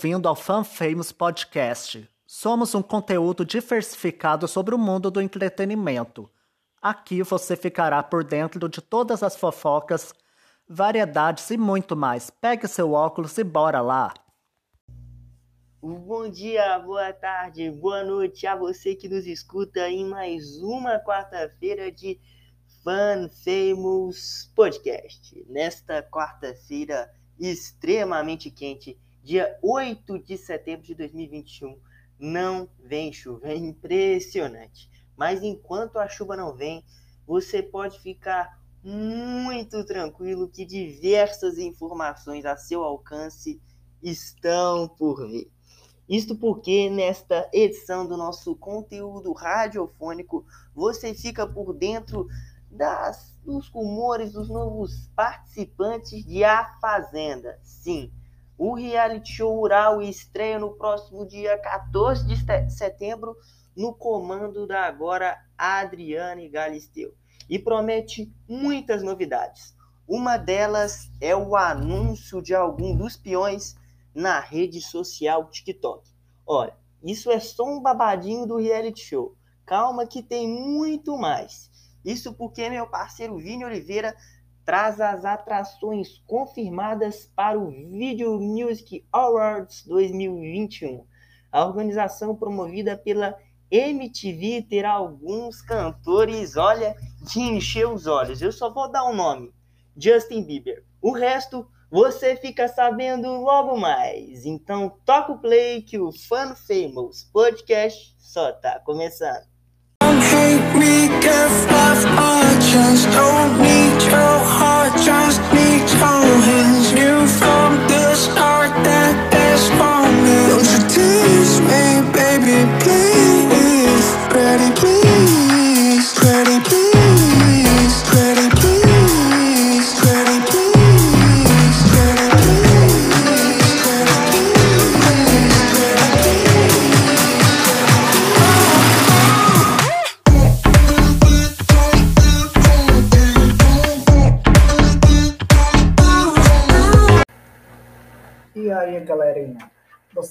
Bem-vindo ao Fan Famous Podcast. Somos um conteúdo diversificado sobre o mundo do entretenimento. Aqui você ficará por dentro de todas as fofocas, variedades e muito mais. Pegue seu óculos e bora lá! Bom dia, boa tarde, boa noite a você que nos escuta em mais uma quarta-feira de Fan Famous Podcast. Nesta quarta-feira extremamente quente, dia 8 de setembro de 2021, não vem chuva, é impressionante. Mas enquanto a chuva não vem, você pode ficar muito tranquilo que diversas informações a seu alcance estão por vir. Isto porque nesta edição do nosso conteúdo radiofônico você fica por dentro das, dos rumores dos novos participantes de A Fazenda. Sim, o reality show rural estreia no próximo dia 14 de setembro no comando da agora Adriane Galisteu e promete muitas novidades. Uma delas é o anúncio de algum dos peões na rede social TikTok. Olha, isso é só um babadinho do reality show. Calma que tem muito mais. Isso porque meu parceiro Vini Oliveira traz as atrações confirmadas para o Video Music Awards 2021. A organização promovida pela MTV terá alguns cantores, olha, de encher os olhos. Eu só vou dar um nome: Justin Bieber. O resto você fica sabendo logo mais. Então toca o play que o Fun Famous Podcast só tá começando. hate me, give Don't need your emotions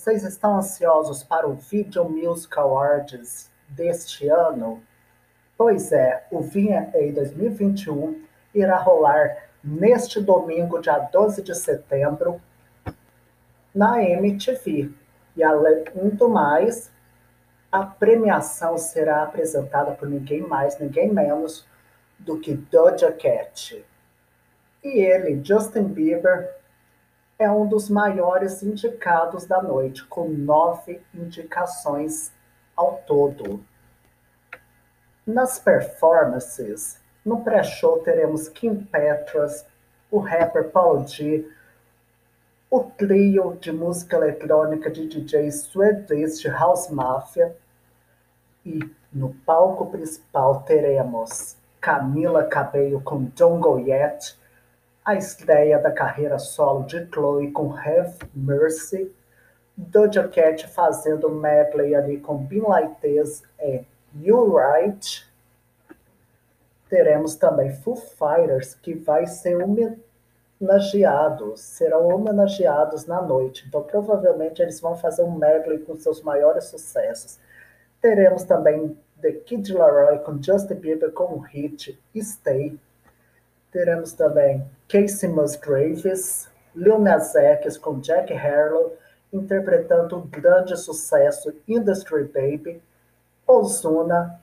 Vocês estão ansiosos para o Video Music Awards deste ano? Pois é, o VMA 2021 irá rolar neste domingo, dia 12 de setembro, na MTV. E além do mais, a premiação será apresentada por ninguém mais, ninguém menos do que Doja Cat. E ele, Justin Bieber, é um dos maiores indicados da noite, com nove indicações ao todo. Nas performances, no pré-show teremos Kim Petras, o rapper Paul G, o trio de música eletrônica de DJs suedês de House Mafia e no palco principal teremos Camila Cabello com Go Yet, a estreia da carreira solo de Chloe com Have Mercy, Doja Cat fazendo medley ali com Bin Laitez e You Right. Teremos também Foo Fighters, que vai ser homenageados, serão homenageados na noite. Então, provavelmente, eles vão fazer um medley com seus maiores sucessos. Teremos também The Kid Laroi com Justin Bieber com o hit Stay. Teremos também Casey Musgraves, Lil Nas X com Jack Harlow, interpretando o grande sucesso Industry Baby, Ozuna,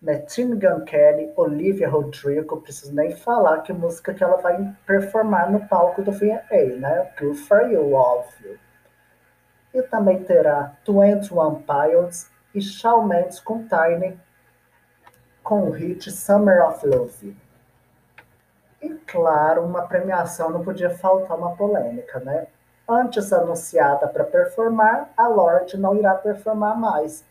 Machine Gun Kelly, Olivia Rodrigo, preciso nem falar que música que ela vai performar no palco do VMA, né? Good for you, óbvio. E também terá 21 Pilots e Shawn Mendes com Tiny, com o hit Summer of Love. Claro, uma premiação não podia faltar uma polêmica, né? Antes anunciada para performar, a Lorde não irá performar mais.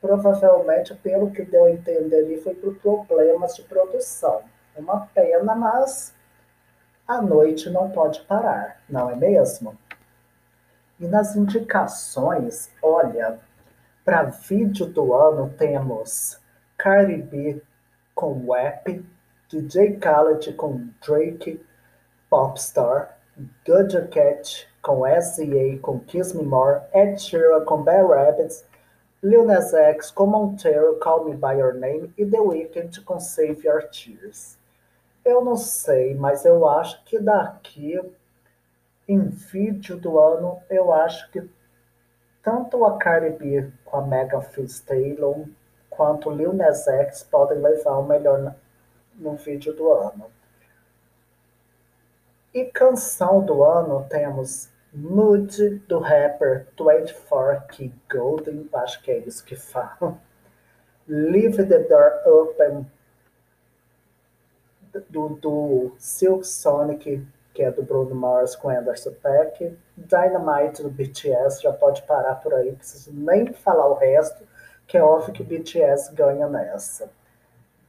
Provavelmente, pelo que deu a entender foi por problemas de produção. Uma pena, mas a noite não pode parar, não é mesmo? E nas indicações, olha, para vídeo do ano temos Cardi B com Wap, DJ Khaled com Drake, Popstar, Doja Cat com S.E.A. com Kiss Me More, Ed Sheeran com Bad Rabbits, Lil Nas X com Montero, Call Me By Your Name e The Weeknd com Save Your Tears. Eu não sei, mas eu acho que daqui em vídeo do ano, eu acho que tanto a Cardi B com a Megan Thee Stallion quanto Lil Nas X podem levar o melhor no vídeo do ano. E canção do ano temos Mood do rapper 24K Golden, acho que é isso que fala. Leave the Door Open do, do Silk Sonic, que é do Bruno Mars com Anderson Peck. Dynamite do BTS, já pode parar por aí, preciso nem falar o resto, que é óbvio que o BTS ganha nessa.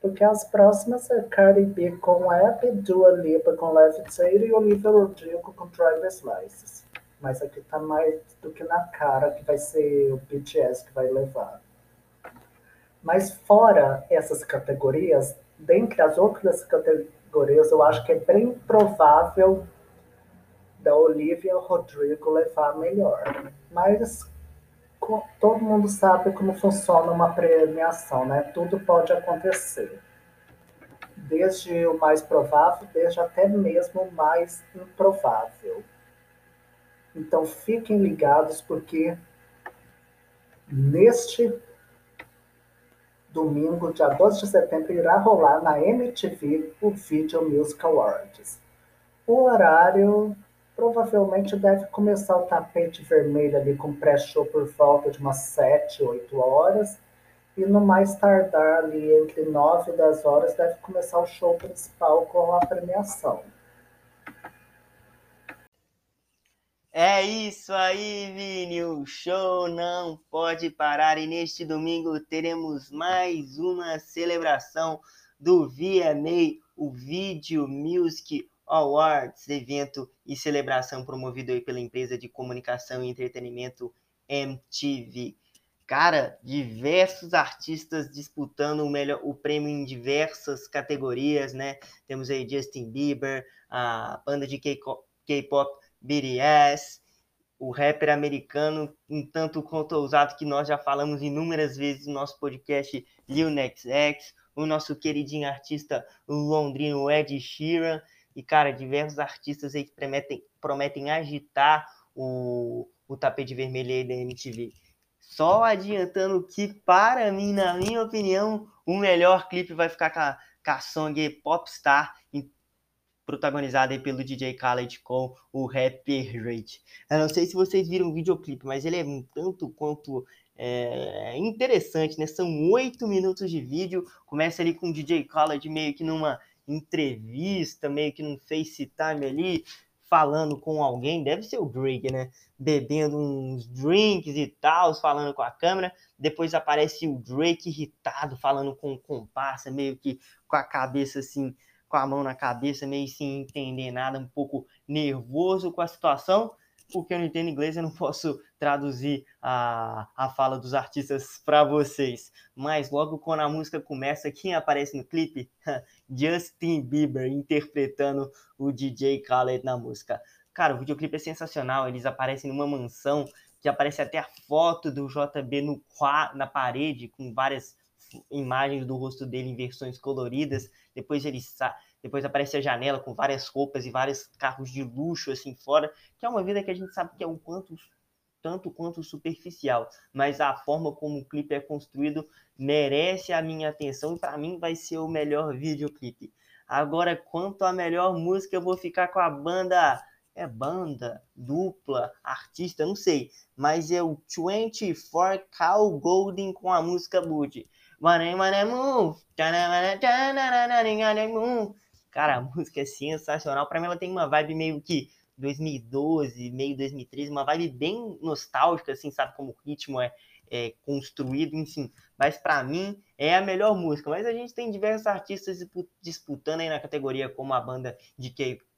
Porque as próximas é Cardi com App, Dua Lipa com Levitator e Olivia Rodrigo com Driver's License. Mas aqui tá mais do que na cara que vai ser o BTS que vai levar. Mas fora essas categorias, dentre as outras categorias, eu acho que é bem provável da Olivia Rodrigo levar melhor. Mas todo mundo sabe como funciona uma premiação, né? Tudo pode acontecer. Desde o mais provável, desde até mesmo o mais improvável. Então fiquem ligados porque neste domingo, dia 12 de setembro, irá rolar na MTV o Video Music Awards. O horário provavelmente deve começar o tapete vermelho ali com pré-show por volta de umas 7, 8 horas. E no mais tardar ali entre 9 e 10 horas deve começar o show principal com a premiação. É isso aí, Vini. O show não pode parar. E neste domingo teremos mais uma celebração do VMA, o Video Music Awards, evento e celebração promovido pela empresa de comunicação e entretenimento MTV. Cara, diversos artistas disputando o melhor o prêmio em diversas categorias, né? Temos aí Justin Bieber, a banda de K-pop BTS, o rapper americano, um tanto quanto ousado que nós já falamos inúmeras vezes no nosso podcast Lil Nas X, o nosso queridinho artista londrino Ed Sheeran, e, cara, diversos artistas aí que prometem, prometem agitar o, o tapete vermelho aí da MTV. Só adiantando que, para mim, na minha opinião, o melhor clipe vai ficar com a, com a song Popstar, protagonizada aí pelo DJ Khaled com o rapper Rage. Eu não sei se vocês viram o videoclipe, mas ele é um tanto quanto é, interessante, né? São oito minutos de vídeo, começa ali com o DJ Khaled meio que numa entrevista, meio que num FaceTime ali, falando com alguém, deve ser o Drake, né? Bebendo uns drinks e tal, falando com a câmera. Depois aparece o Drake irritado, falando com o comparsa, meio que com a cabeça assim, com a mão na cabeça, meio sem entender nada, um pouco nervoso com a situação porque eu não entendo inglês, eu não posso traduzir a, a fala dos artistas para vocês. Mas logo quando a música começa, quem aparece no clipe? Justin Bieber interpretando o DJ Khaled na música. Cara, o videoclipe é sensacional, eles aparecem numa mansão que aparece até a foto do JB no na parede com várias imagens do rosto dele em versões coloridas. Depois ele sai depois aparece a janela com várias roupas e vários carros de luxo assim fora, que é uma vida que a gente sabe que é um quanto tanto quanto superficial, mas a forma como o clipe é construído merece a minha atenção e para mim vai ser o melhor videoclipe. Agora, quanto à melhor música, eu vou ficar com a banda é banda, dupla, artista, não sei, mas é o 24 Cal Golden com a música Booty. Cara, a música é sensacional. Para mim, ela tem uma vibe meio que 2012, meio 2013, uma vibe bem nostálgica, assim, sabe? Como o ritmo é, é construído, enfim. Mas para mim é a melhor música. Mas a gente tem diversos artistas disputando aí na categoria, como a banda de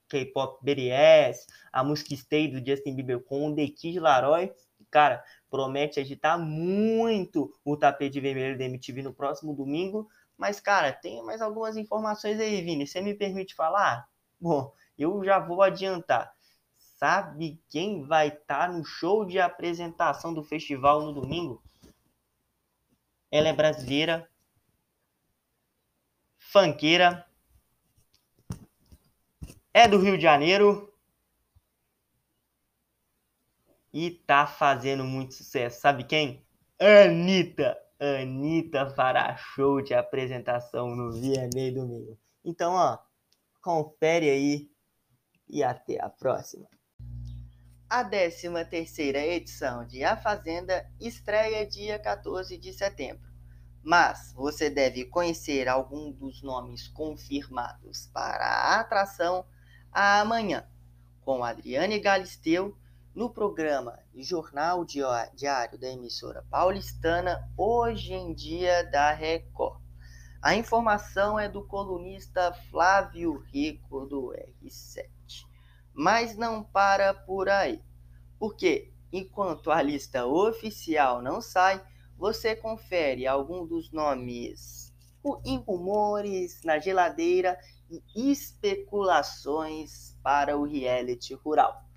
K-pop BTS, a música Stay do Justin Bieber com o The Kid Laroi. Cara, promete agitar muito o tapete vermelho da MTV no próximo domingo. Mas, cara, tem mais algumas informações aí, Vini. Você me permite falar? Bom, eu já vou adiantar. sabe quem vai estar tá no show de apresentação do festival no domingo? Ela é brasileira, fanqueira, é do Rio de Janeiro e tá fazendo muito sucesso. Sabe quem? Anitta. Anitta fará show de apresentação no VNA domingo. Então, ó, confere aí e até a próxima. A 13 terceira edição de A Fazenda estreia dia 14 de setembro. Mas você deve conhecer algum dos nomes confirmados para a atração amanhã, com Adriane Galisteu, no programa Jornal Diário da emissora paulistana Hoje em Dia da Record. A informação é do colunista Flávio Rico do R7. Mas não para por aí, porque enquanto a lista oficial não sai, você confere algum dos nomes em rumores, na geladeira e especulações para o reality rural.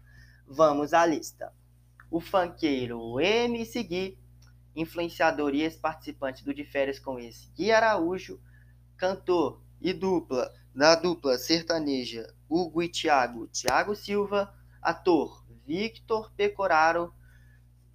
Vamos à lista. O funkeiro MC Gui, influenciador e ex-participante do De Férias com esse Gui Araújo, cantor e dupla da dupla sertaneja Hugo e Thiago, Thiago Silva, ator Victor Pecoraro,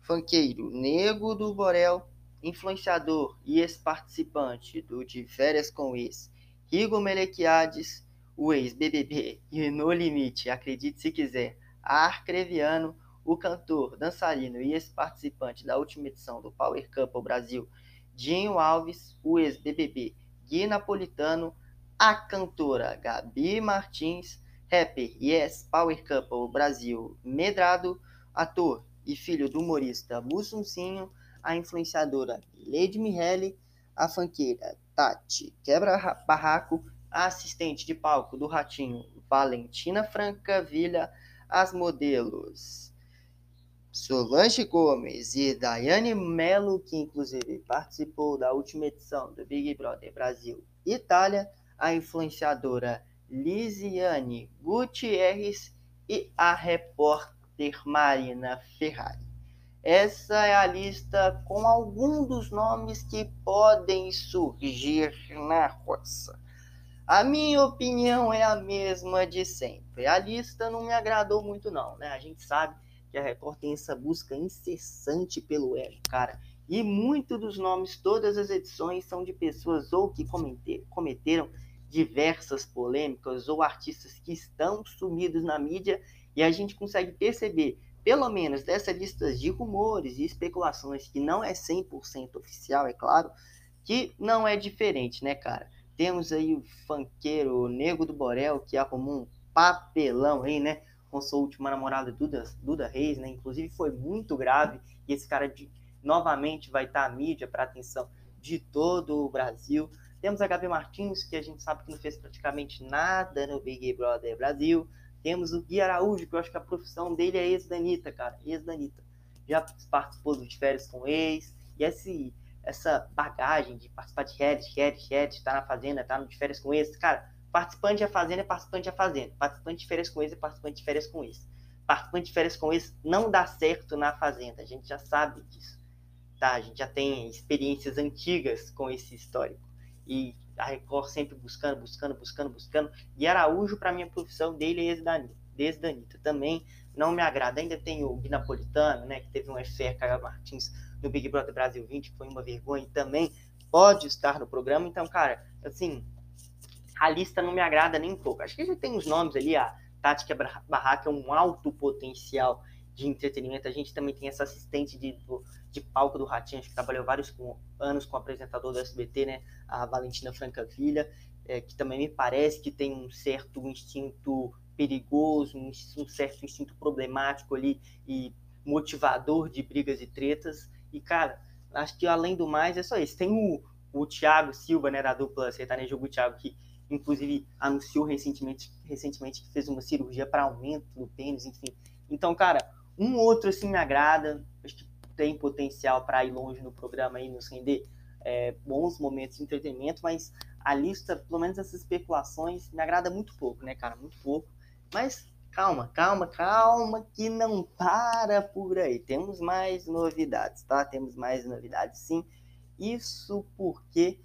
funkeiro Nego do Borel, influenciador e ex-participante do De Férias com Ex, Rigo Melequiades, o ex-BBB e No Limite, acredite se quiser, Arcreviano, o cantor, dançarino e ex-participante da última edição do Power Couple Brasil, Dinho Alves, o ex-BBB Gui Napolitano, a cantora Gabi Martins, rapper e ex-Power Couple Brasil Medrado, ator e filho do humorista Mussuncinho, a influenciadora Lady Michele, a fanqueira Tati Quebra Barraco, a assistente de palco do Ratinho Valentina Franca Vilha, as modelos Solange Gomes e Daiane Mello, que inclusive participou da última edição do Big Brother Brasil Itália, a influenciadora Lisiane Gutierrez e a repórter Marina Ferrari. Essa é a lista com alguns dos nomes que podem surgir na roça. A minha opinião é a mesma de sempre. A lista não me agradou muito não, né? A gente sabe que a Record tem essa busca incessante pelo ego, cara. E muitos dos nomes, todas as edições, são de pessoas ou que cometeram diversas polêmicas ou artistas que estão sumidos na mídia e a gente consegue perceber pelo menos dessa lista de rumores e especulações, que não é 100% oficial, é claro, que não é diferente, né, cara? Temos aí o funkeiro o Nego do Borel, que arrumou um papelão aí, né? Com sua última namorada, Duda, Duda Reis, né? Inclusive foi muito grave. E esse cara de, novamente vai estar à mídia para atenção de todo o Brasil. Temos a Gabi Martins, que a gente sabe que não fez praticamente nada no Big Brother Brasil. Temos o Gui Araújo, que eu acho que a profissão dele é ex-Danita, cara. Ex-Danita. Já participou de férias com ex. E esse, essa bagagem de participar de reality, reality, reality, tá na fazenda, tá no de férias com ex. Cara, participante da fazenda é participante da fazenda. Participante de férias com ex é participante de férias com ex. Participante de férias com ex não dá certo na fazenda. A gente já sabe disso. Tá? A gente já tem experiências antigas com esse histórico. E a Record sempre buscando, buscando, buscando, buscando. E Araújo, para mim, a profissão dele é desde da Anitta. Também não me agrada. Ainda tem o Gui Napolitano, né, que teve um FR Caio Martins no Big Brother Brasil 20, que foi uma vergonha, e também pode estar no programa. Então, cara, assim, a lista não me agrada nem um pouco. Acho que já tem uns nomes ali, a Tática Barraca é um alto potencial de entretenimento. A gente também tem essa assistente de, de palco do Ratinho, que trabalhou vários com, anos com o apresentador do SBT, né? A Valentina Francavilha, é, que também me parece que tem um certo instinto perigoso, um, um certo instinto problemático ali e motivador de brigas e tretas. E, cara, acho que além do mais é só isso. Tem o, o Thiago Silva, né, da dupla sertanejo o Thiago, que inclusive anunciou recentemente, recentemente que fez uma cirurgia para aumento do pênis, enfim. Então, cara, um outro assim me agrada, acho que tem potencial para ir longe no programa e nos render é, bons momentos de entretenimento, mas a lista, pelo menos essas especulações, me agrada muito pouco, né, cara? Muito pouco. Mas calma, calma, calma, que não para por aí. Temos mais novidades, tá? Temos mais novidades, sim. Isso porque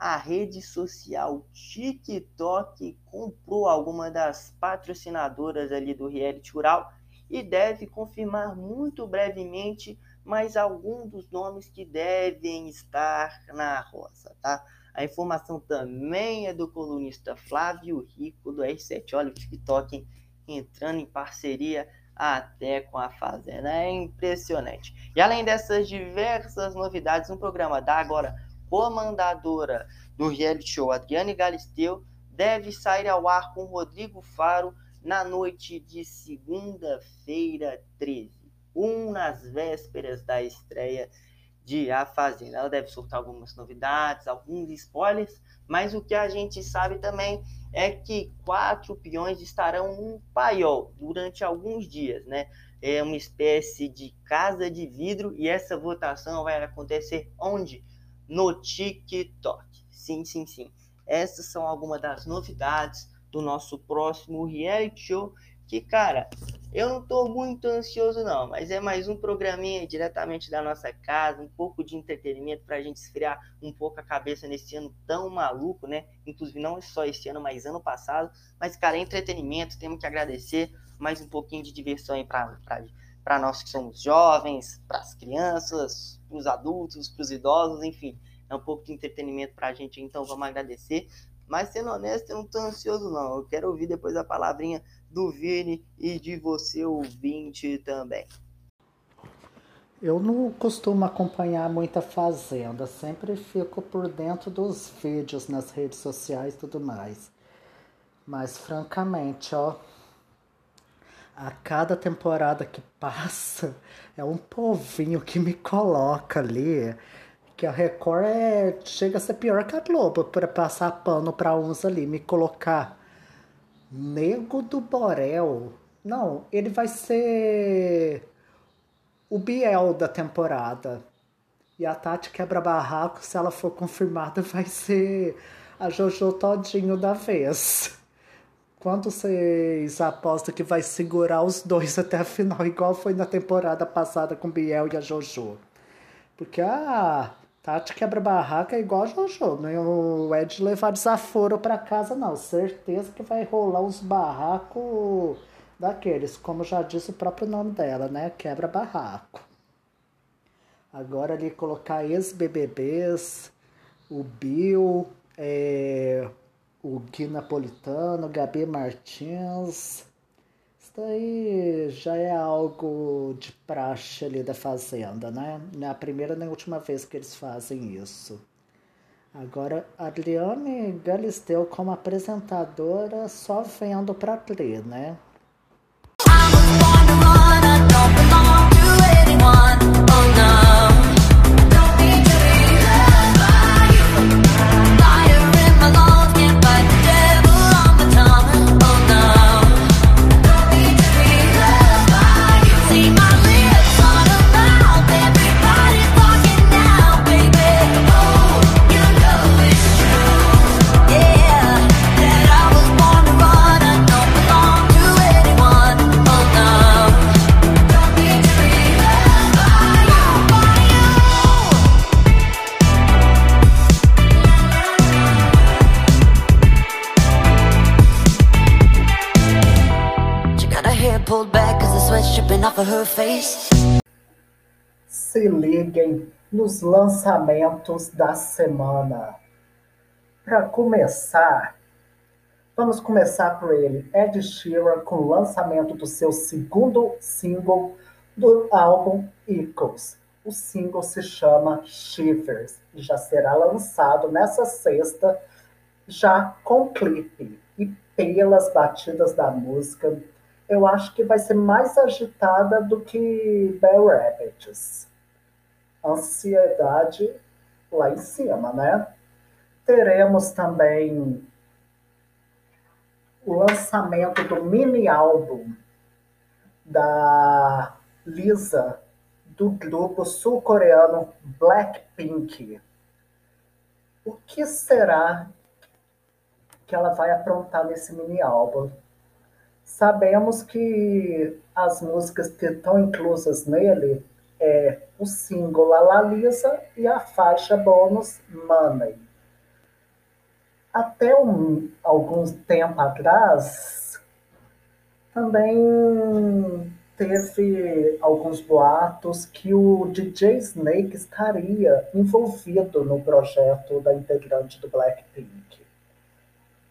a rede social TikTok comprou alguma das patrocinadoras ali do reality rural e deve confirmar muito brevemente mais alguns dos nomes que devem estar na roça, tá? A informação também é do colunista Flávio Rico do R7. Olha o TikTok entrando em parceria até com a Fazenda. É impressionante. E além dessas diversas novidades, um programa da agora comandadora do reality show Adriane Galisteu deve sair ao ar com Rodrigo Faro na noite de segunda-feira 13, um nas vésperas da estreia de A Fazenda. Ela deve soltar algumas novidades, alguns spoilers, mas o que a gente sabe também é que quatro peões estarão num paiol durante alguns dias, né? É uma espécie de casa de vidro e essa votação vai acontecer onde? No TikTok. Sim, sim, sim. Essas são algumas das novidades do nosso próximo reality show. Que, cara, eu não tô muito ansioso, não, mas é mais um programinha diretamente da nossa casa, um pouco de entretenimento para a gente esfriar um pouco a cabeça nesse ano tão maluco, né? Inclusive, não só esse ano, mas ano passado. Mas, cara, é entretenimento, temos que agradecer mais um pouquinho de diversão aí para nós que somos jovens, para as crianças, para os adultos, para os idosos, enfim. É um pouco de entretenimento para a gente, então vamos agradecer. Mas sendo honesto, eu não estou ansioso, não. Eu quero ouvir depois a palavrinha do Vini e de você, ouvinte, também. Eu não costumo acompanhar muita Fazenda, sempre fico por dentro dos vídeos nas redes sociais e tudo mais. Mas, francamente, ó, a cada temporada que passa, é um povinho que me coloca ali que a Record é, chega a ser pior que a Globo para passar pano para uns ali, me colocar Nego do Borel. Não, ele vai ser o Biel da temporada. E a Tati quebra barraco, se ela for confirmada, vai ser a Jojo todinho da vez. Quanto vocês apostam que vai segurar os dois até a final, igual foi na temporada passada com o Biel e a Jojo? Porque a Tati quebra-barraca é igual a Jojo, não é de levar desaforo para casa, não. Certeza que vai rolar uns barracos daqueles, como já disse o próprio nome dela, né? Quebra-barraco. Agora ali colocar ex-BBBs, o Bill, é, o Gui Napolitano, Gabi Martins, isso aí já é algo de praxe ali da Fazenda, né? Não é a primeira nem a última vez que eles fazem isso. Agora, Adriane Galisteu como apresentadora só vendo pra ler, né? Se liguem nos lançamentos da semana. Para começar, vamos começar por ele, Ed Sheeran, com o lançamento do seu segundo single do álbum Echoes. O single se chama Shivers e já será lançado nessa sexta, já com clipe. E pelas batidas da música, eu acho que vai ser mais agitada do que Bell Rabbits. Ansiedade lá em cima, né? Teremos também o lançamento do mini álbum da Lisa do grupo sul-coreano Blackpink. O que será que ela vai aprontar nesse mini álbum? Sabemos que as músicas que estão inclusas nele é o single La Lisa e a faixa bônus Money. Até um, algum tempo atrás, também teve alguns boatos que o DJ Snake estaria envolvido no projeto da integrante do Blackpink.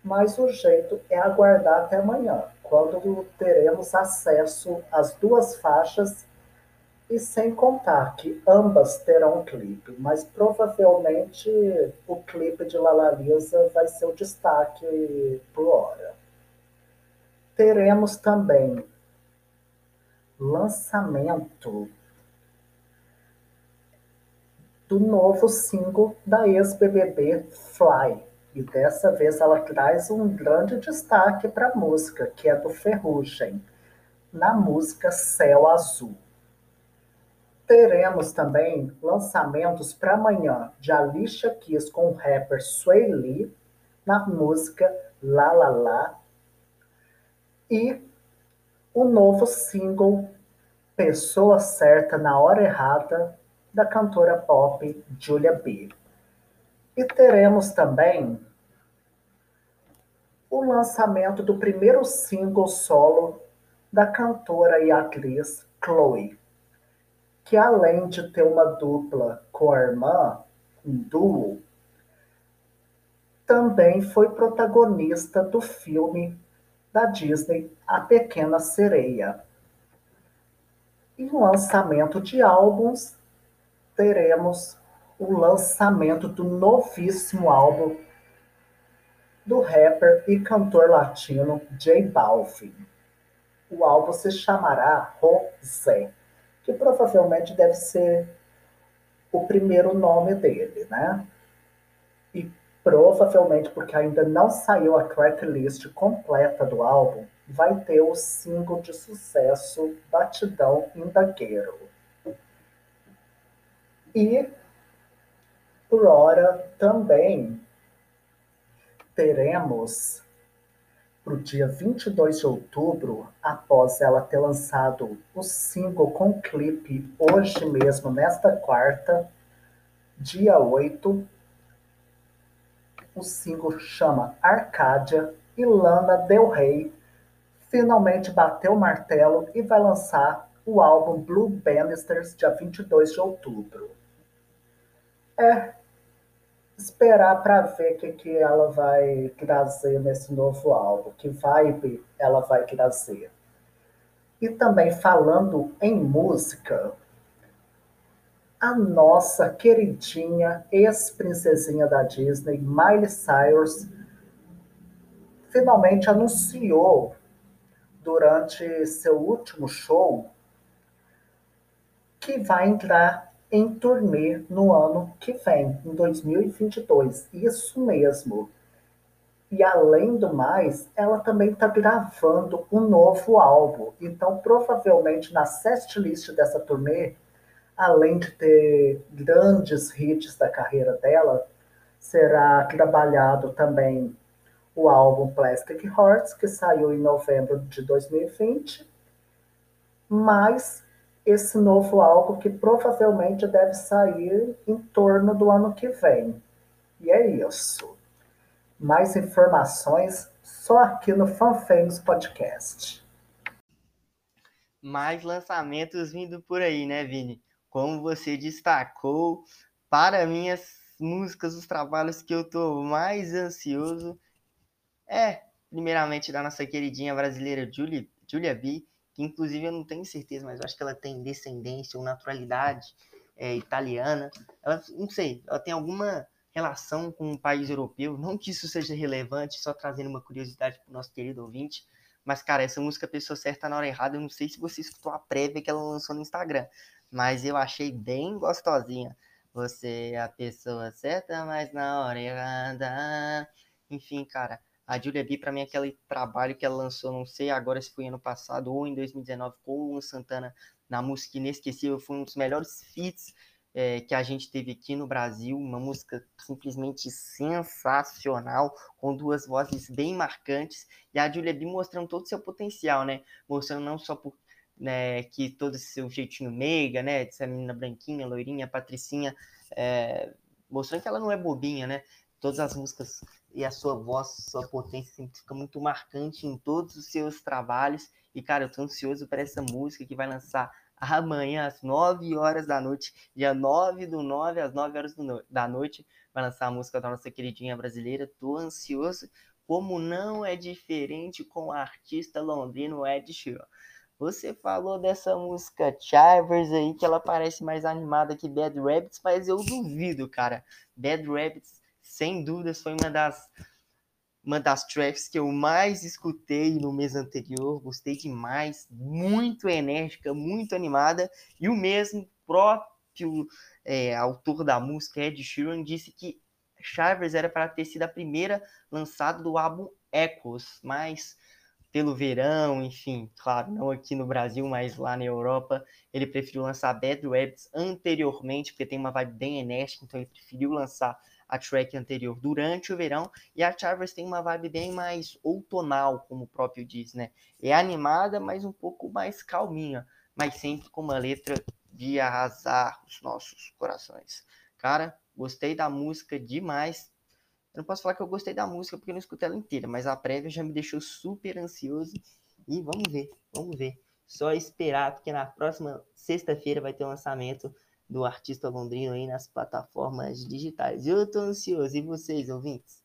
Mas o jeito é aguardar até amanhã, quando teremos acesso às duas faixas e sem contar que ambas terão um clipe, mas provavelmente o clipe de Lalaliza vai ser o destaque por hora. Teremos também lançamento do novo single da ex-BBB Fly. E dessa vez ela traz um grande destaque para a música, que é do Ferrugem, na música Céu Azul. Teremos também lançamentos para amanhã de Alicia Keys com o rapper Sway Lee na música La La La e o novo single Pessoa Certa na Hora Errada da cantora pop Julia B. E teremos também o lançamento do primeiro single solo da cantora e atriz Chloe que além de ter uma dupla com a irmã, um duo, também foi protagonista do filme da Disney A Pequena Sereia. E no lançamento de álbuns, teremos o lançamento do novíssimo álbum do rapper e cantor latino J Balvin. O álbum se chamará Rosé que provavelmente deve ser o primeiro nome dele, né? E provavelmente, porque ainda não saiu a tracklist completa do álbum, vai ter o single de sucesso Batidão Indagueiro. E, por hora, também teremos para o dia 22 de outubro, após ela ter lançado o single com clipe hoje mesmo, nesta quarta, dia 8. O single chama Arcádia e Lana Del Rey finalmente bateu o martelo e vai lançar o álbum Blue Bannisters dia 22 de outubro. É, esperar para ver o que, que ela vai trazer nesse novo álbum, que vibe ela vai trazer. E também falando em música, a nossa queridinha ex-princesinha da Disney, Miley Cyrus, finalmente anunciou durante seu último show que vai entrar em turnê no ano que vem, em 2022. Isso mesmo. E além do mais, ela também está gravando um novo álbum. Então, provavelmente na setlist dessa turnê, além de ter grandes hits da carreira dela, será trabalhado também o álbum Plastic Hearts, que saiu em novembro de 2020, mais esse novo álbum que provavelmente deve sair em torno do ano que vem. E é isso. Mais informações só aqui no FanFamous Podcast. Mais lançamentos vindo por aí, né, Vini? Como você destacou, para mim as músicas, os trabalhos que eu tô mais ansioso é, primeiramente, da nossa queridinha brasileira Julia, Julia B, que inclusive eu não tenho certeza, mas eu acho que ela tem descendência ou naturalidade é, italiana. Ela, não sei, ela tem alguma relação com um país europeu. Não que isso seja relevante, só trazendo uma curiosidade para o nosso querido ouvinte. Mas, cara, essa música Pessoa Certa na Hora Errada, eu não sei se você escutou a prévia que ela lançou no Instagram, mas eu achei bem gostosinha. Você é a pessoa certa, mas na hora errada. Enfim, cara, a Julia B, para mim, é aquele trabalho que ela lançou, não sei agora se foi ano passado ou em 2019, com o Santana, na música Inesquecível, foi um dos melhores feats é, que a gente teve aqui no Brasil, uma música simplesmente sensacional, com duas vozes bem marcantes, e a Julia B mostrando todo o seu potencial, né? Mostrando não só por né, que todo esse seu jeitinho meiga, né? Ser menina branquinha, loirinha, patricinha, é, mostrando que ela não é bobinha, né? Todas as músicas e a sua voz, sua potência sempre fica muito marcante em todos os seus trabalhos. E, cara, eu tô ansioso para essa música que vai lançar amanhã às 9 horas da noite, dia 9 do 9 às 9 horas no... da noite, vai lançar a música da nossa queridinha brasileira. Tô ansioso, como não é diferente com o artista londrino Ed Sheeran. Você falou dessa música Chivers aí, que ela parece mais animada que Bad Rabbits, mas eu duvido, cara. Bad Rabbits, sem dúvidas, foi uma das uma das tracks que eu mais escutei no mês anterior, gostei demais, muito enérgica, muito animada, e o mesmo próprio é, autor da música, Ed Sheeran, disse que Shivers era para ter sido a primeira lançada do álbum Echoes, mas pelo verão, enfim, claro, não aqui no Brasil, mas lá na Europa, ele preferiu lançar Bad Rabbits anteriormente, porque tem uma vibe bem enérgica, então ele preferiu lançar a track anterior durante o verão, e a Charvers tem uma vibe bem mais outonal, como o próprio diz, né? É animada, mas um pouco mais calminha, mas sempre com uma letra de arrasar os nossos corações. Cara, gostei da música demais. Eu não posso falar que eu gostei da música porque não escutei ela inteira, mas a prévia já me deixou super ansioso. E vamos ver, vamos ver. Só esperar, porque na próxima sexta-feira vai ter o um lançamento do artista londrino aí nas plataformas digitais. Eu tô ansioso, e vocês, ouvintes?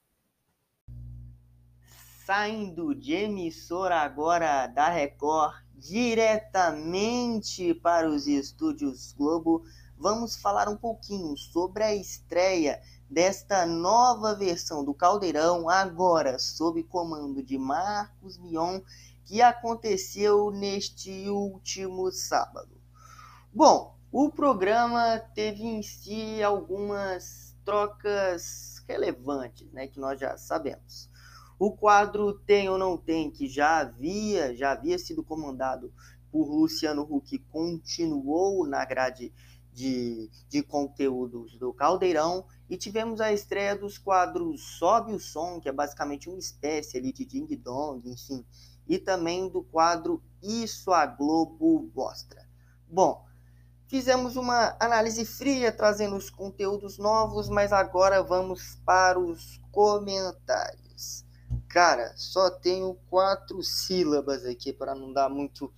Saindo de emissora agora da Record, diretamente para os estúdios Globo, vamos falar um pouquinho sobre a estreia desta nova versão do Caldeirão, agora sob comando de Marcos Mion, que aconteceu neste último sábado. Bom, o programa teve em si algumas trocas relevantes, né, que nós já sabemos. O quadro Tem ou Não Tem, que já havia, já havia sido comandado por Luciano Huck, continuou na grade de, de conteúdos do Caldeirão e tivemos a estreia dos quadros Sobe o Som, que é basicamente uma espécie ali de Ding Dong, enfim, e também do quadro Isso a Globo Mostra. Bom, Fizemos uma análise fria trazendo os conteúdos novos, mas agora vamos para os comentários. Cara, só tenho quatro sílabas aqui para não dar muito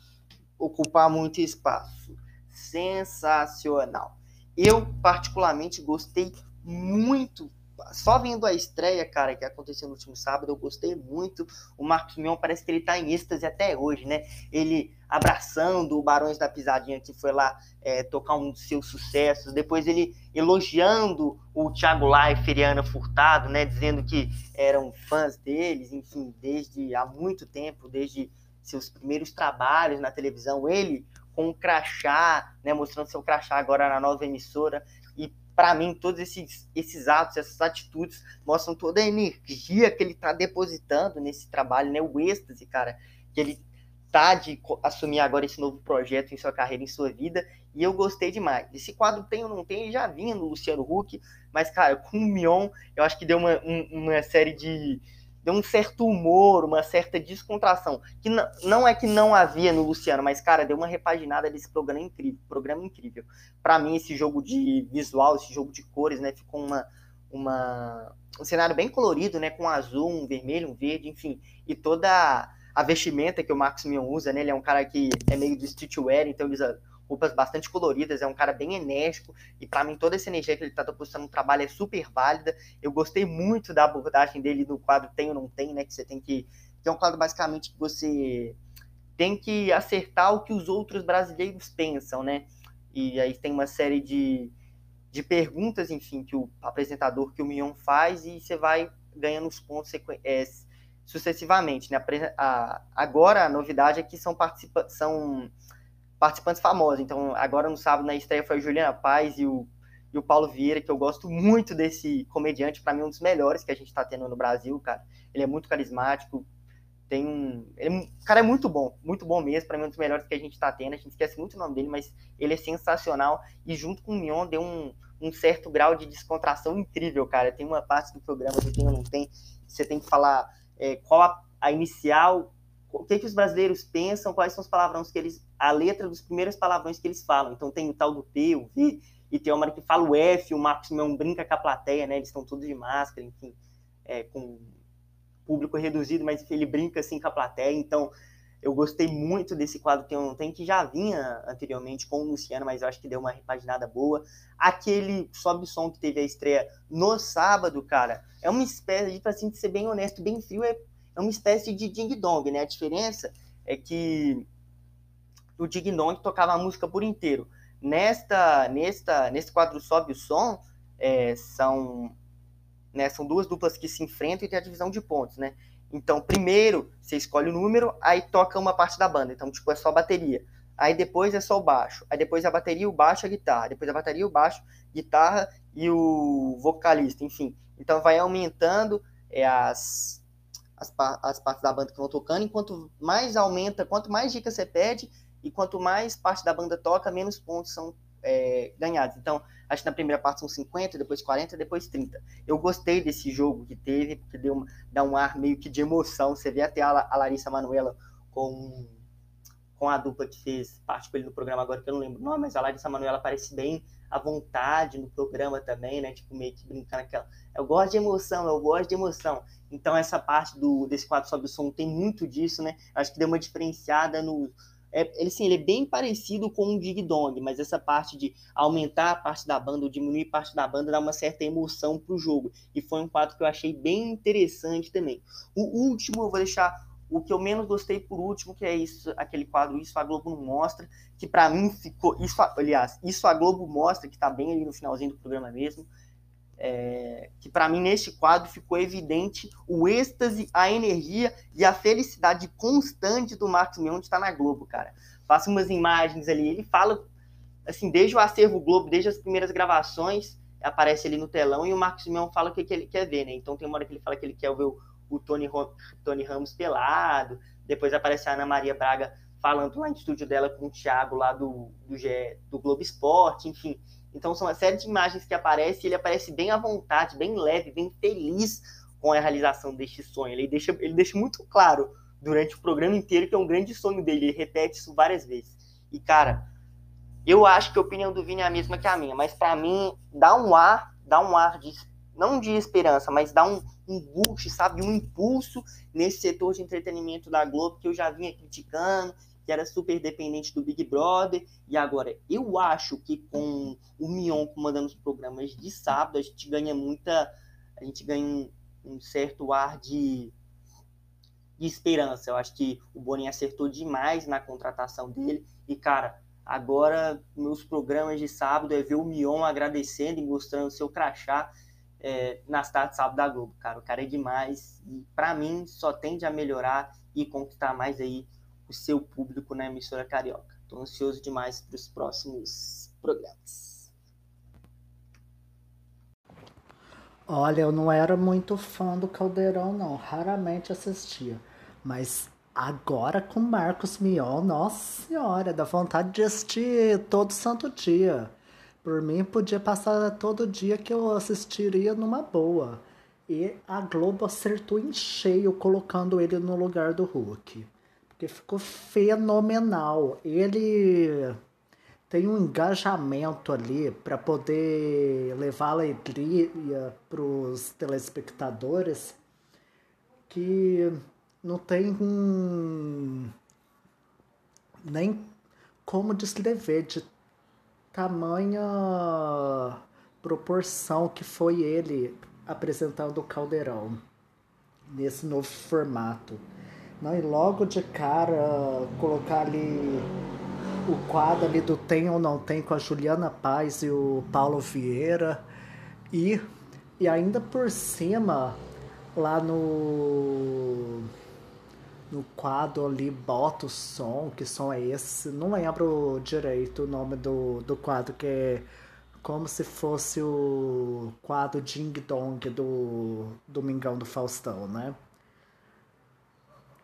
ocupar muito espaço. Sensacional. Eu particularmente gostei muito só vendo a estreia, cara, que aconteceu no último sábado, eu gostei muito. O Marcos Mion parece que ele tá em êxtase até hoje, né? Ele abraçando o Barões da Pisadinha, que foi lá é, tocar um dos seus sucessos. Depois ele elogiando o Thiago Leifert e Ana Furtado, né? Dizendo que eram fãs deles, enfim, desde há muito tempo, desde seus primeiros trabalhos na televisão. Ele com um crachá, né? Mostrando seu crachá agora na nova emissora para mim, todos esses, esses atos, essas atitudes mostram toda a energia que ele está depositando nesse trabalho, né? O êxtase, cara, que ele tá de assumir agora esse novo projeto em sua carreira, em sua vida, e eu gostei demais. Esse quadro tem ou não tem, ele já vinha no Luciano Huck, mas, cara, com o Mion, eu acho que deu uma, uma série de, deu um certo humor, uma certa descontração, que não é que não havia no Luciano, mas, cara, deu uma repaginada desse programa incrível, programa incrível. Para mim, esse jogo de visual, esse jogo de cores, né, ficou uma, uma, um cenário bem colorido, né, com azul, um vermelho, um verde, enfim, e toda a vestimenta que o Marcos Mion usa, né, ele é um cara que é meio do streetwear, então ele usa roupas bastante coloridas, é um cara bem enérgico, e para mim toda essa energia que ele está depositando no trabalho é super válida. Eu gostei muito da abordagem dele no quadro Tem ou Não Tem, né? Que você tem que. Que é um quadro basicamente que você tem que acertar o que os outros brasileiros pensam, né? E aí tem uma série de, de perguntas, enfim, que o apresentador, que o Mion faz, e você vai ganhando os pontos é, sucessivamente, né? A, agora a novidade é que são participantes. São participantes famosos. Então, agora no sábado na estreia foi a Juliana Paz e o, e o Paulo Vieira, que eu gosto muito desse comediante, para mim um dos melhores que a gente está tendo no Brasil, cara. Ele é muito carismático, tem um. Ele, o cara é muito bom, muito bom mesmo, para mim, um dos melhores que a gente está tendo. A gente esquece muito o nome dele, mas ele é sensacional. E junto com o Mion deu um, um certo grau de descontração incrível, cara. Tem uma parte do programa que tem ou não tem, você tem que falar é, qual a, a, inicial, o que, que os brasileiros pensam, quais são os palavrões que eles. a letra dos primeiros palavrões que eles falam. Então tem o tal do P, o V, e tem uma hora que fala o F, o Marcos Mion brinca com a plateia, né? Eles estão todos de máscara, enfim, é, com público reduzido, mas ele brinca assim com a plateia. Então, eu gostei muito desse quadro Tem ou Não Tem, que já vinha anteriormente com o Luciano, mas eu acho que deu uma repaginada boa. Aquele Sobe Som que teve a estreia no sábado, cara, é uma espécie, de, assim, de ser bem honesto, bem frio, é, é uma espécie de Ding Dong, né? A diferença é que o Ding Dong tocava a música por inteiro. Nesta, nesta, nesse quadro Sobe o Som, é, são né? São duas duplas que se enfrentam e tem a divisão de pontos, né? Então, primeiro, você escolhe o número, aí toca uma parte da banda. Então, tipo, é só bateria. Aí depois é só o baixo. Aí depois a bateria, o baixo a guitarra. Depois a bateria, o baixo, guitarra e o vocalista, enfim. Então vai aumentando é, as, as, as partes da banda que vão tocando. Enquanto mais aumenta, quanto mais dicas você pede e quanto mais parte da banda toca, menos pontos são é, ganhados. Então, acho que na primeira parte são 50, depois 40, depois 30. Eu gostei desse jogo que teve, porque deu uma, dá um ar meio que de emoção. Você vê até a, a Larissa Manuela com, com a dupla que fez parte com ele no programa agora, que eu não lembro. Não, mas a Larissa Manuela parece bem à vontade no programa também, né? Tipo, meio que brincando aquela. Eu gosto de emoção, eu gosto de emoção. Então, essa parte do, desse quadro sobre o som tem muito disso, né? Acho que deu uma diferenciada no é, ele, sim, ele é bem parecido com o Dig Dong, mas essa parte de aumentar a parte da banda ou diminuir parte da banda dá uma certa emoção pro jogo. E foi um quadro que eu achei bem interessante também. O último, eu vou deixar o que eu menos gostei por último, que é isso, aquele quadro Isso a Globo não mostra, que para mim ficou. Isso, aliás, Isso a Globo mostra, que tá bem ali no finalzinho do programa mesmo é, que para mim neste quadro ficou evidente o êxtase, a energia e a felicidade constante do Marcos Mion de estar na Globo, cara. Faça umas imagens ali, ele fala, assim, desde o acervo Globo, desde as primeiras gravações, aparece ali no telão e o Marcos Mion fala o que, que ele quer ver, né? Então tem uma hora que ele fala que ele quer ver o, o Tony, Tony Ramos pelado, depois aparece a Ana Maria Braga falando lá no estúdio dela com o Thiago lá do, do, do Globo Esporte, enfim. Então são uma série de imagens que aparece e ele aparece bem à vontade, bem leve, bem feliz com a realização deste sonho. Ele deixa, ele deixa muito claro durante o programa inteiro que é um grande sonho dele. Ele repete isso várias vezes. E, cara, eu acho que a opinião do Vini é a mesma que a minha, mas para mim dá um ar, dá um ar de não de esperança, mas dá um, um boost, sabe, um impulso nesse setor de entretenimento da Globo que eu já vinha criticando, que era super dependente do Big Brother. E agora, eu acho que com o Mion comandando os programas de sábado, a gente ganha muita. A gente ganha um, um certo ar de, de esperança. Eu acho que o Boninho acertou demais na contratação dele. E, cara, agora meus programas de sábado é ver o Mion agradecendo e mostrando seu crachá é, nas tardes de sábado da Globo, cara. O cara é demais e para mim só tende a melhorar e conquistar mais aí o seu público na emissora carioca. Estou ansioso demais para os próximos programas. Olha, eu não era muito fã do Caldeirão, não. Raramente assistia. Mas agora com Marcos Mion, nossa senhora, dá vontade de assistir todo santo dia. Por mim, podia passar todo dia que eu assistiria numa boa. E a Globo acertou em cheio colocando ele no lugar do Hulk que ficou fenomenal. Ele tem um engajamento ali para poder levar alegria para os telespectadores que não tem nem como descrever de tamanha proporção que foi ele apresentando o Caldeirão nesse novo formato. Não, e logo de cara colocar ali o quadro ali do Tem ou Não Tem com a Juliana Paz e o Paulo Vieira. E, e ainda por cima, lá no, no quadro ali, bota o som, que som é esse? Não lembro direito o nome do, do quadro, que é como se fosse o quadro Ding Dong do Domingão do Faustão, né?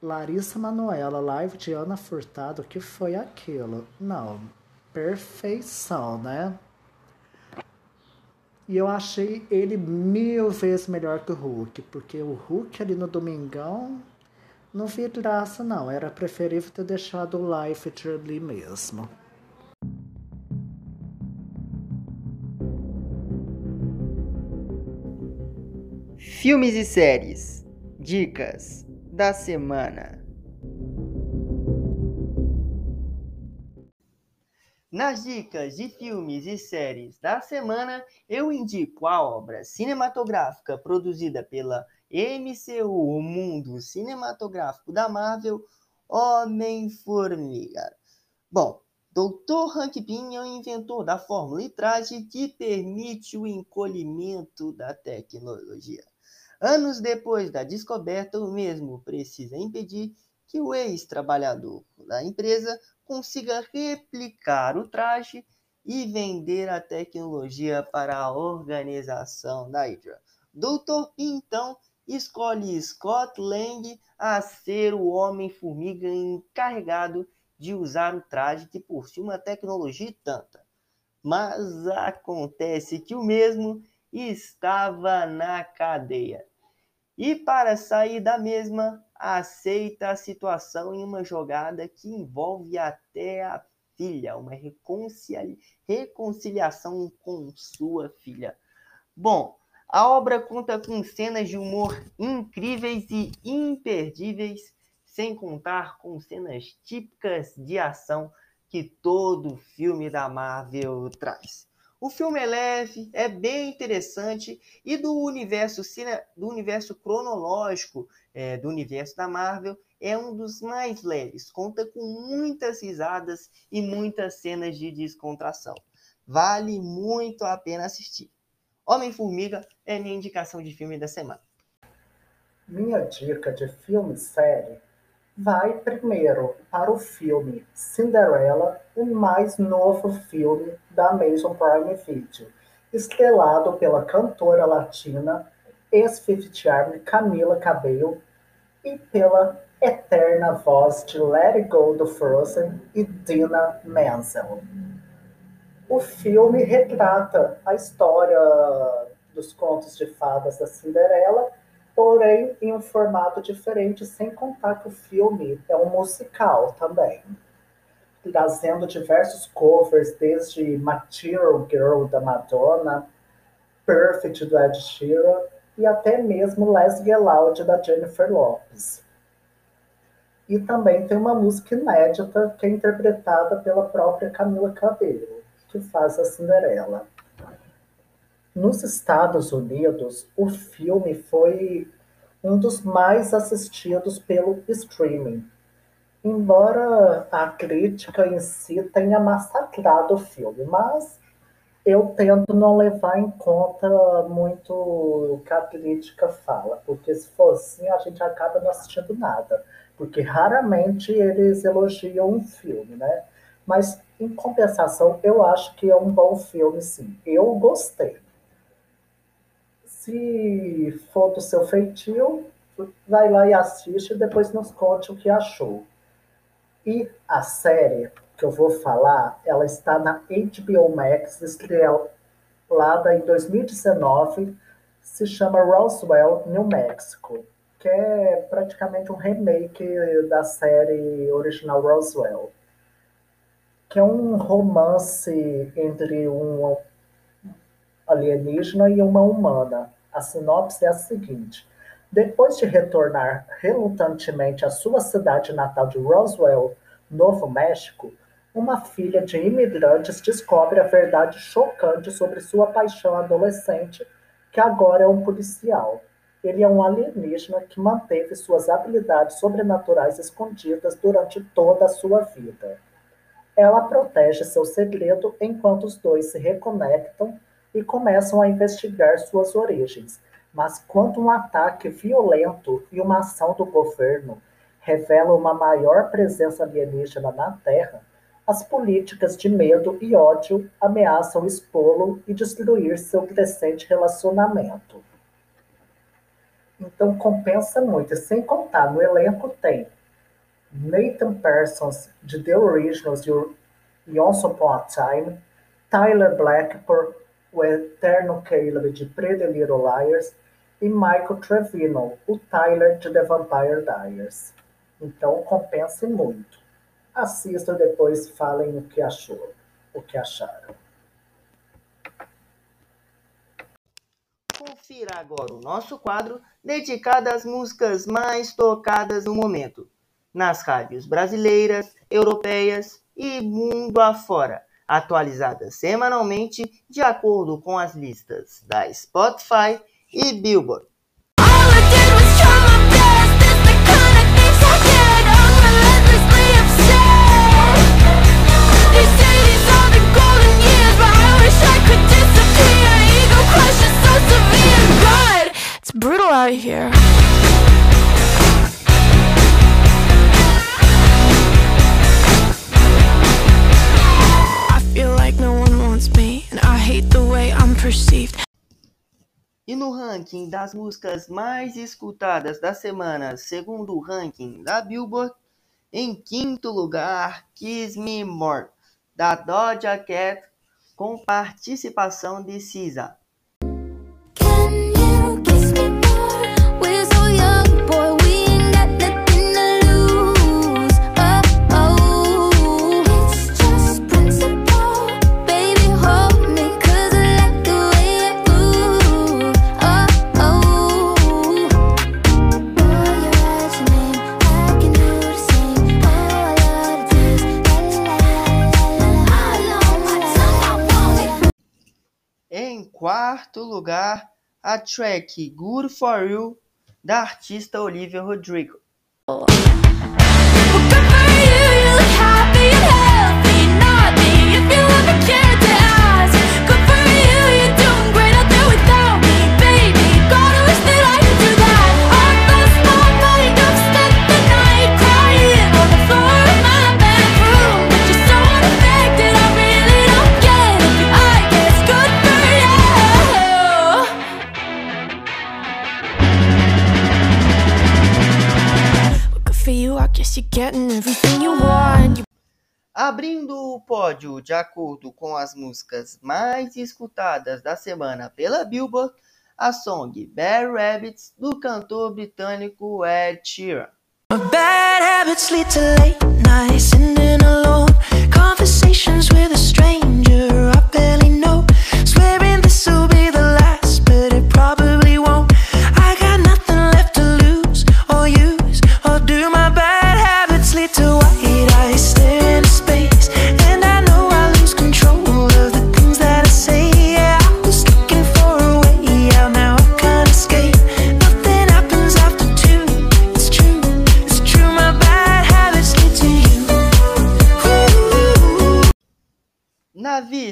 Larissa Manoela, live de Ana Furtado, que foi aquilo? Não, perfeição, né? E eu achei ele mil vezes melhor que o Hulk, porque o Hulk ali no Domingão não vi graça, não. Era preferível ter deixado o Life ali mesmo. Filmes e séries. Dicas da semana. Nas dicas de filmes e séries da semana, eu indico a obra cinematográfica produzida pela MCU, o mundo cinematográfico da Marvel, Homem-Formiga. Bom, Dr. Hank Pym é o inventor da fórmula e traje que permite o encolhimento da tecnologia. Anos depois da descoberta, o mesmo precisa impedir que o ex-trabalhador da empresa consiga replicar o traje e vender a tecnologia para a organização da Hydra. Dr. Pym, então, escolhe Scott Lang a ser o Homem-Formiga encarregado de usar o traje que possui uma tecnologia tanta. Mas acontece que o mesmo estava na cadeia. E para sair da mesma, aceita a situação em uma jogada que envolve até a filha, uma reconcilia reconciliação com sua filha. Bom, a obra conta com cenas de humor incríveis e imperdíveis, sem contar com cenas típicas de ação que todo filme da Marvel traz. O filme é leve, é bem interessante e do universo do universo cronológico é, do universo da Marvel é um dos mais leves. Conta com muitas risadas e muitas cenas de descontração. Vale muito a pena assistir. Homem-Formiga é minha indicação de filme da semana. Minha dica de filme série vai primeiro para o filme Cinderella, o mais novo filme da Amazon Prime Video, estrelado pela cantora latina ex-Fifth Army Camila Cabello e pela eterna voz de Let It Go do Frozen e Dina Menzel. O filme retrata a história dos contos de fadas da Cinderela, porém em um formato diferente, sem contar que o filme é um musical também, trazendo diversos covers, desde Material Girl da Madonna, Perfect do Ed Sheeran e até mesmo Les Loud da Jennifer Lopez. E também tem uma música inédita que é interpretada pela própria Camila Cabello que faz a Cinderela. Nos Estados Unidos, o filme foi um dos mais assistidos pelo streaming. Embora a crítica em si tenha massacrado o filme, mas eu tento não levar em conta muito o que a crítica fala, porque se for assim a gente acaba não assistindo nada, porque raramente eles elogiam um filme, né? Mas em compensação, eu acho que é um bom filme, sim. Eu gostei. Se for do seu feitio, vai lá e assiste e depois nos conte o que achou. E a série que eu vou falar, ela está na HBO Max, estrelada em 2019, se chama Roswell, New Mexico, que é praticamente um remake da série original Roswell que é um romance entre um alienígena e uma humana. A sinopse é a seguinte: depois de retornar relutantemente à sua cidade natal de Roswell, Novo México, uma filha de imigrantes descobre a verdade chocante sobre sua paixão adolescente, que agora é um policial. Ele é um alienígena que manteve suas habilidades sobrenaturais escondidas durante toda a sua vida. Ela protege seu segredo enquanto os dois se reconectam e começam a investigar suas origens. Mas quando um ataque violento e uma ação do governo revelam uma maior presença alienígena na Terra, as políticas de medo e ódio ameaçam expô-lo e destruir seu crescente relacionamento. Então compensa muito. E sem contar, no elenco tem Nathan Parsons, de The Originals e Once Upon a Time, Tyler Black por O Eterno Caleb de Pretty Little Liars e Michael Trevino, o Tyler de The Vampire Diaries. Então compensa muito. Assistam e depois falem o que achou, o que acharam. Confira agora o nosso quadro dedicado às músicas mais tocadas no momento, nas rádios brasileiras, europeias e mundo afora, atualizadas semanalmente de acordo com as listas da Spotify e Billboard. brutal out here. E no ranking das músicas mais escutadas da semana, segundo o ranking da Billboard, em quinto lugar, Kiss Me More, da Doja Cat, com participação de SZA. Quarto lugar, a track Good For You, da artista Olivia Rodrigo. Abrindo o pódio de acordo com as músicas mais escutadas da semana pela Billboard, a song Bad Rabbits do cantor britânico Ed Sheeran. Bad habits lead to late nights, alone, conversations with a stranger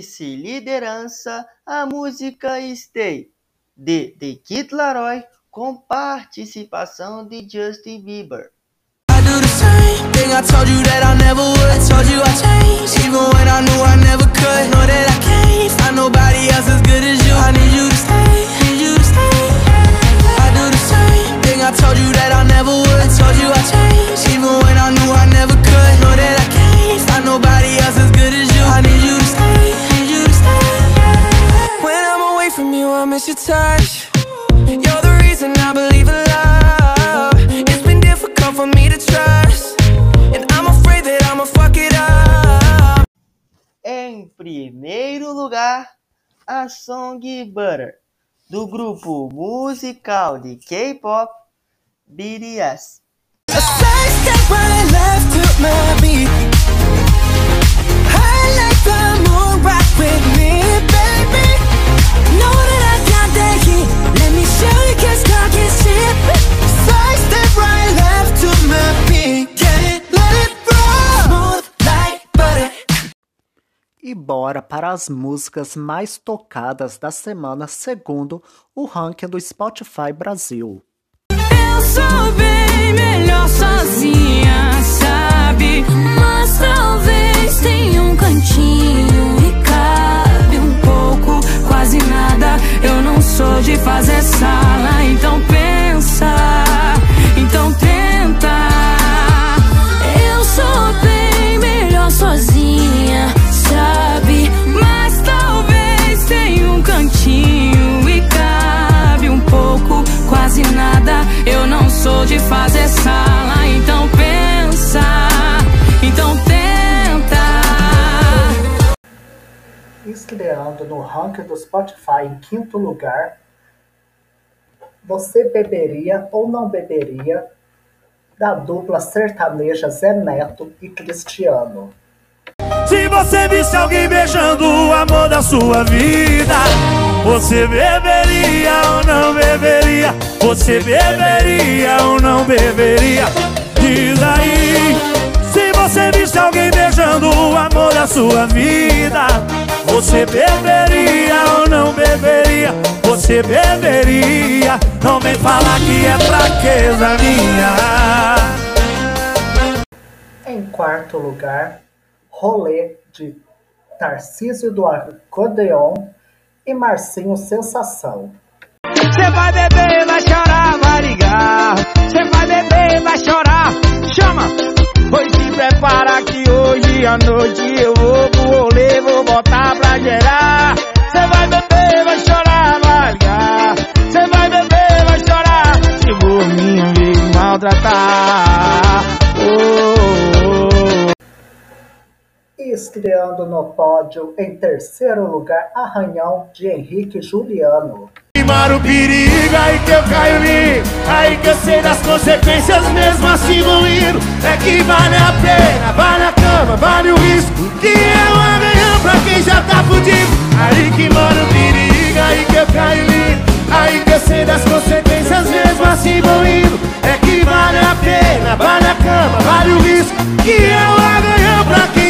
vice-liderança a música Stay, de The Kid Laroi, com participação de Justin Bieber. I told you that I never would. A song Butter Do grupo musical de K-pop BTS right left to my beat E bora para as músicas mais tocadas da semana segundo o ranking do Spotify Brasil. Eu sou bem melhor sozinha, sabe? Mas talvez tenha um cantinho e cabe um pouco, quase nada. Eu não sou de fazer sala, então pensa, então tenta. Eu sou bem melhor sozinha. Eu não sou de fazer sala, então pensa, então tenta. Estreando no ranking do Spotify em quinto lugar, Você Beberia ou Não Beberia, da dupla sertaneja Zé Neto e Cristiano. Se você visse alguém beijando o amor da sua vida você beberia ou não beberia? Você beberia ou não beberia? Diz aí. Se você visse alguém beijando o amor da sua vida, você beberia ou não beberia? Você beberia? Não vem falar que é fraqueza minha. Em quarto lugar, Rolê de Tarcísio do Acordeon e Marcinho Sensação. Você vai beber, vai chorar, vai ligar. Você vai beber, vai chorar. Chama! Pois se prepara que hoje à noite eu vou pro rolê, vou botar pra gerar. Você vai beber, vai chorar, vai ligar. Você vai beber, vai chorar. Por mim me maltratar. Oh, oh, E estreando no pódio, em terceiro lugar, Arranhão de Henrique Juliano. Queimar o perigo, aí que eu caio ali. Aí que eu sei das consequências, mesmo assim vou indo. É que vale a pena, vale a cama, vale o risco. Que é uma ganhão pra quem já tá fudido. Aí que mora o perigo, aí que eu caio ali. Aí que eu sei das consequências, mesmo assim vou indo. É que vale a pena, vale a cama, vale o risco. Que é uma ganhão pra quem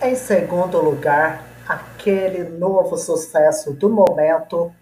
Em segundo lugar, aquele novo sucesso do momento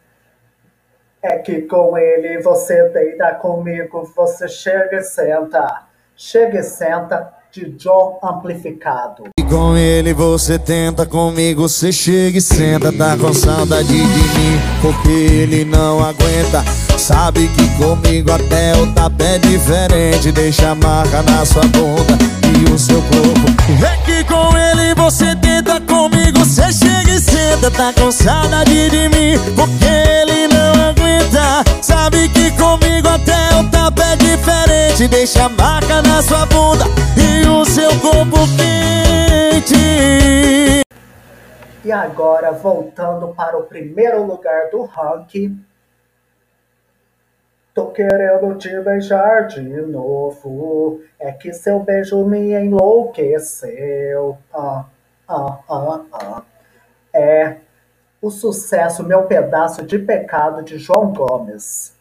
é que com ele você deita comigo, você chega e senta. Chega e senta de John Amplificado. E com ele você tenta, comigo você chega e senta Tá com saudade de mim, porque ele não aguenta Sabe que comigo até o tapa é diferente. Deixa a marca na sua bunda e o seu corpo. É que com ele você tenta, comigo. Você chega e senta Tá com saudade de mim, porque ele não aguenta. Sabe que comigo até o tapa é diferente. Deixa a marca na sua bunda e o seu corpo quente. E agora, voltando para o primeiro lugar do ranking. Tô querendo te beijar de novo. É que seu beijo me enlouqueceu. Ah, ah, ah, ah. É o sucesso Meu Pedaço de Pecado de João Gomes.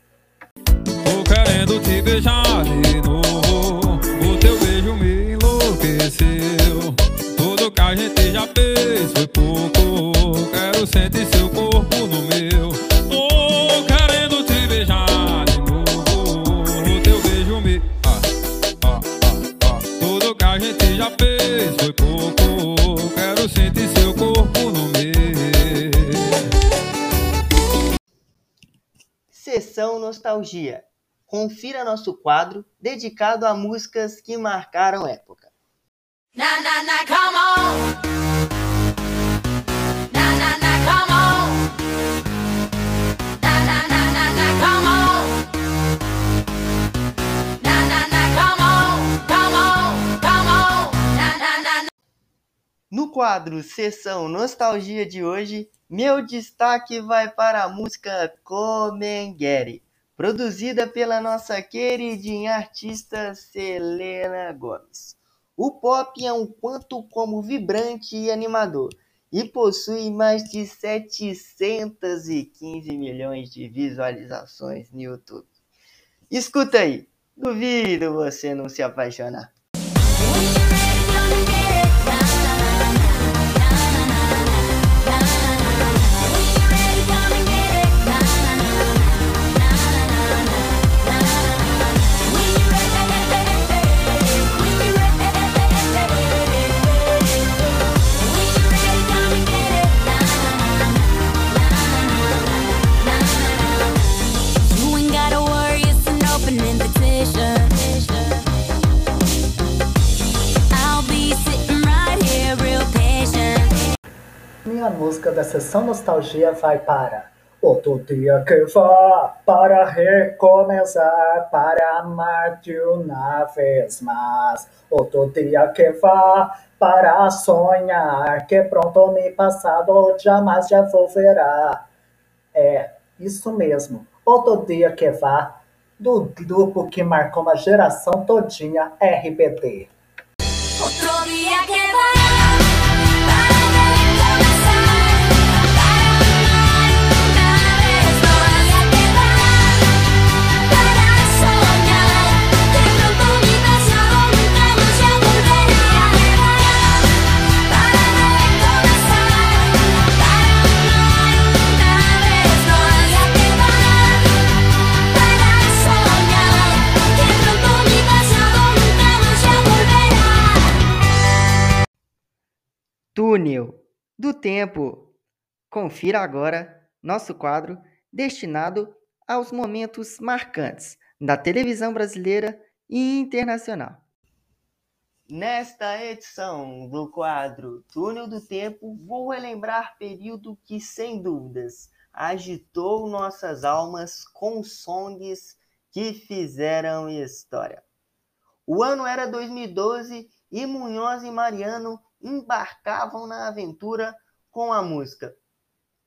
Tô querendo te beijar de novo. O teu beijo me enlouqueceu. Tudo que a gente já fez foi pouco. Quero sentir seu corpo no meu. Tô já fez foi pouco. Quero sentir seu corpo no meu. Sessão Nostalgia. Confira nosso quadro dedicado a músicas que marcaram época. Na na na, come on. No quadro Sessão Nostalgia de hoje, meu destaque vai para a música Comenguere, produzida pela nossa queridinha artista Selena Gomes. O pop é um quanto como vibrante e animador e possui mais de 715 milhões de visualizações no YouTube. Escuta aí, duvido você não se apaixonar. Minha música da sessão Nostalgia vai para Outro dia que vá para recomeçar, para amar de uma vez mais. Outro dia que vá para sonhar, que pronto me passado jamais já volverá. É, isso mesmo. Outro dia que vá, do grupo que marcou uma geração todinha, RBD. Otro día que va Túnel do Tempo. Confira agora nosso quadro destinado aos momentos marcantes da televisão brasileira e internacional. Nesta edição do quadro Túnel do Tempo, vou relembrar período que, sem dúvidas, agitou nossas almas com songs que fizeram história. O ano era 2012 e Munhoz e Mariano embarcavam na aventura com a música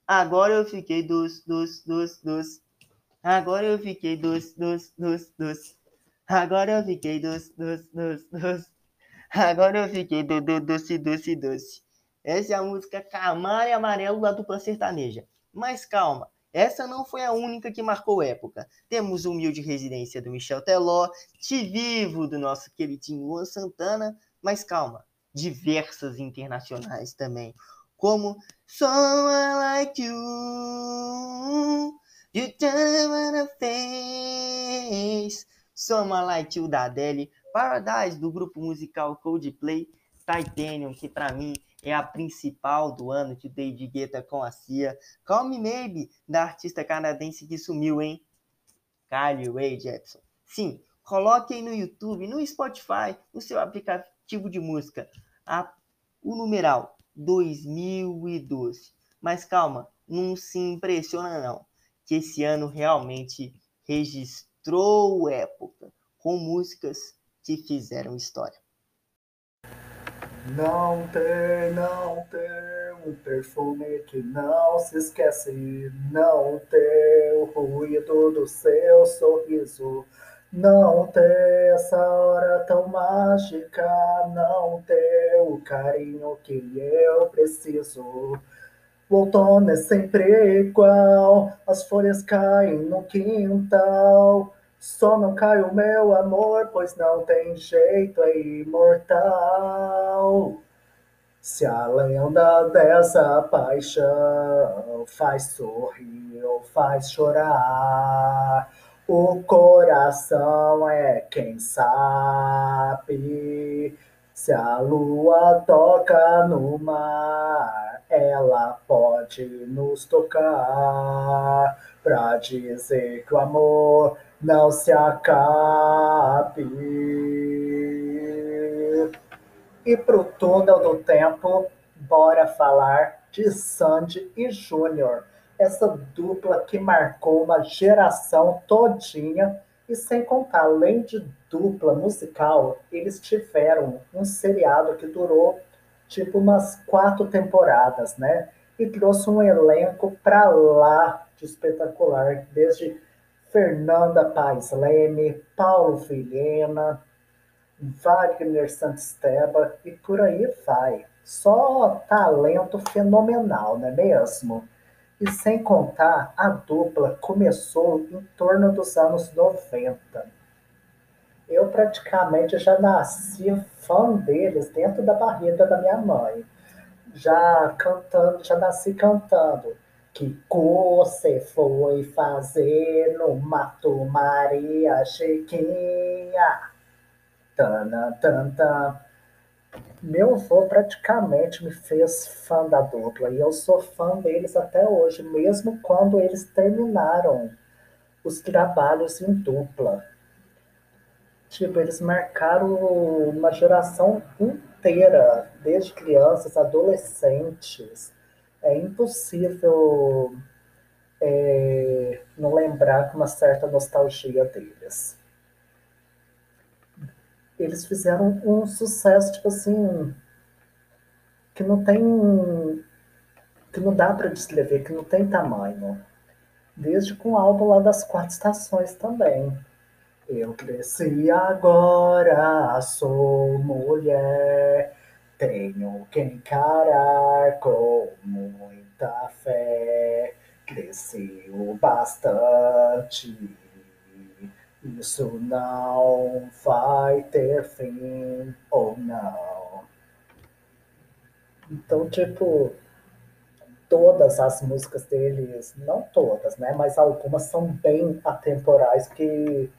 Agora eu fiquei dos, dos, dos, dos. Agora eu fiquei dos, dos, dos, dos. Agora eu fiquei dos, dos, dos, dos. Agora eu fiquei do, do, doce, doce, doce. Essa é a música Camaro e Amarelo da dupla sertaneja. Mas calma, essa não foi a única que marcou época. Temos Humilde Residência do Michel Teló, Te Vivo do nosso queridinho Luan Santana, mas calma, diversas internacionais também, como Someone Like You, You Turn Wanna Face, Someone Like You da Adele, Paradise do grupo musical Coldplay, Titanium, que pra mim é a principal do ano de David Guetta com a Cia, Call Me Maybe da artista canadense que sumiu, hein? Kylie Ray Jepsen. Sim, coloquem no YouTube, no Spotify, no seu aplicativo de música, a- o numeral 2012. Mas calma, não se impressiona não, que esse ano realmente registrou época com músicas que fizeram história. Não ter, não ter um perfume que não se esquece. Não ter o ruído do seu sorriso. Não ter essa hora tão mágica. Não ter o carinho que eu preciso. O outono é sempre igual, as folhas caem no quintal. Só não cai o meu amor, pois não tem jeito, é imortal. Se a lenda dessa paixão faz sorrir ou faz chorar, o coração é quem sabe. Se a lua toca no mar, ela pode nos tocar pra dizer que o amor não se acabe. E pro túnel do tempo, bora falar de Sandy e Júnior, essa dupla que marcou uma geração todinha e sem contar, além de dupla musical, eles tiveram um seriado que durou tipo umas quatro temporadas, né? E trouxe um elenco pra lá de espetacular, desde Fernanda Paes Leme, Paulo Vilhena, Wagner Santisteba e por aí vai. Só talento fenomenal, não é mesmo? E sem contar, a dupla começou em torno dos anos 90. Eu praticamente já nasci fã deles dentro da barriga da minha mãe. Já cantando, já nasci cantando. Que você foi fazer no Mato Maria Chiquinha? Tana, tan, tan. Meu avô praticamente me fez fã da dupla e eu sou fã deles até hoje, mesmo quando eles terminaram os trabalhos em dupla. Tipo, eles marcaram uma geração inteira, desde crianças, adolescentes. É impossível é, não lembrar com uma certa nostalgia deles. Eles fizeram um sucesso, tipo assim, que não tem. que não dá para descrever, que não tem tamanho. Desde com o álbum lá das quatro estações também. Eu cresci agora, sou mulher, tenho que encarar com muita fé. Cresceu bastante, isso não vai ter fim ou não. Então, tipo, todas as músicas deles, não todas, né? Mas algumas são bem atemporais que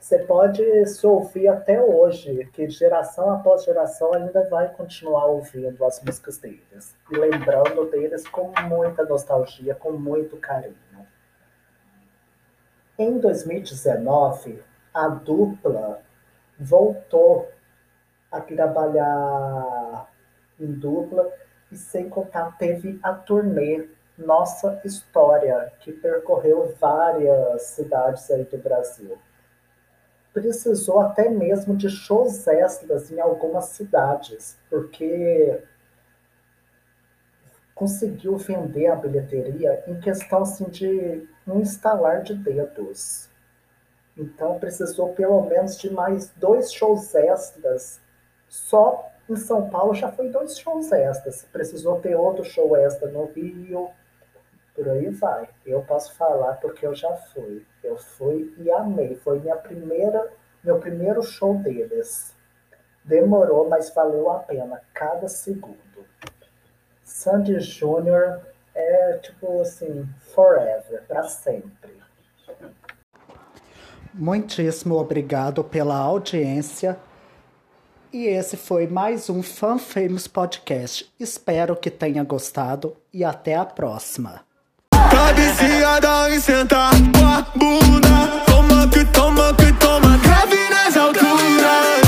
você pode se ouvir até hoje, que geração após geração ainda vai continuar ouvindo as músicas deles. E lembrando deles com muita nostalgia, com muito carinho. Em 2019, a dupla voltou a trabalhar em dupla e sem contar teve a turnê Nossa História, que percorreu várias cidades aí do Brasil. Precisou até mesmo de shows extras em algumas cidades, porque conseguiu vender a bilheteria em questão assim, de um instalar de dedos. Então precisou pelo menos de mais dois shows extras só em São Paulo já foi dois shows extras. Precisou ter outro show extra no Rio. Por aí vai. Eu posso falar porque eu já fui. Eu fui e amei. Foi minha primeira, meu primeiro show deles. Demorou, mas valeu a pena cada segundo. Sandy Júnior é tipo assim, forever, para sempre. Muitíssimo obrigado pela audiência. E esse foi mais um Fan Famous Podcast. Espero que tenha gostado e até a próxima. Tá viciada em sentar com a bunda. Toma que toma que toma, grave nas alturas.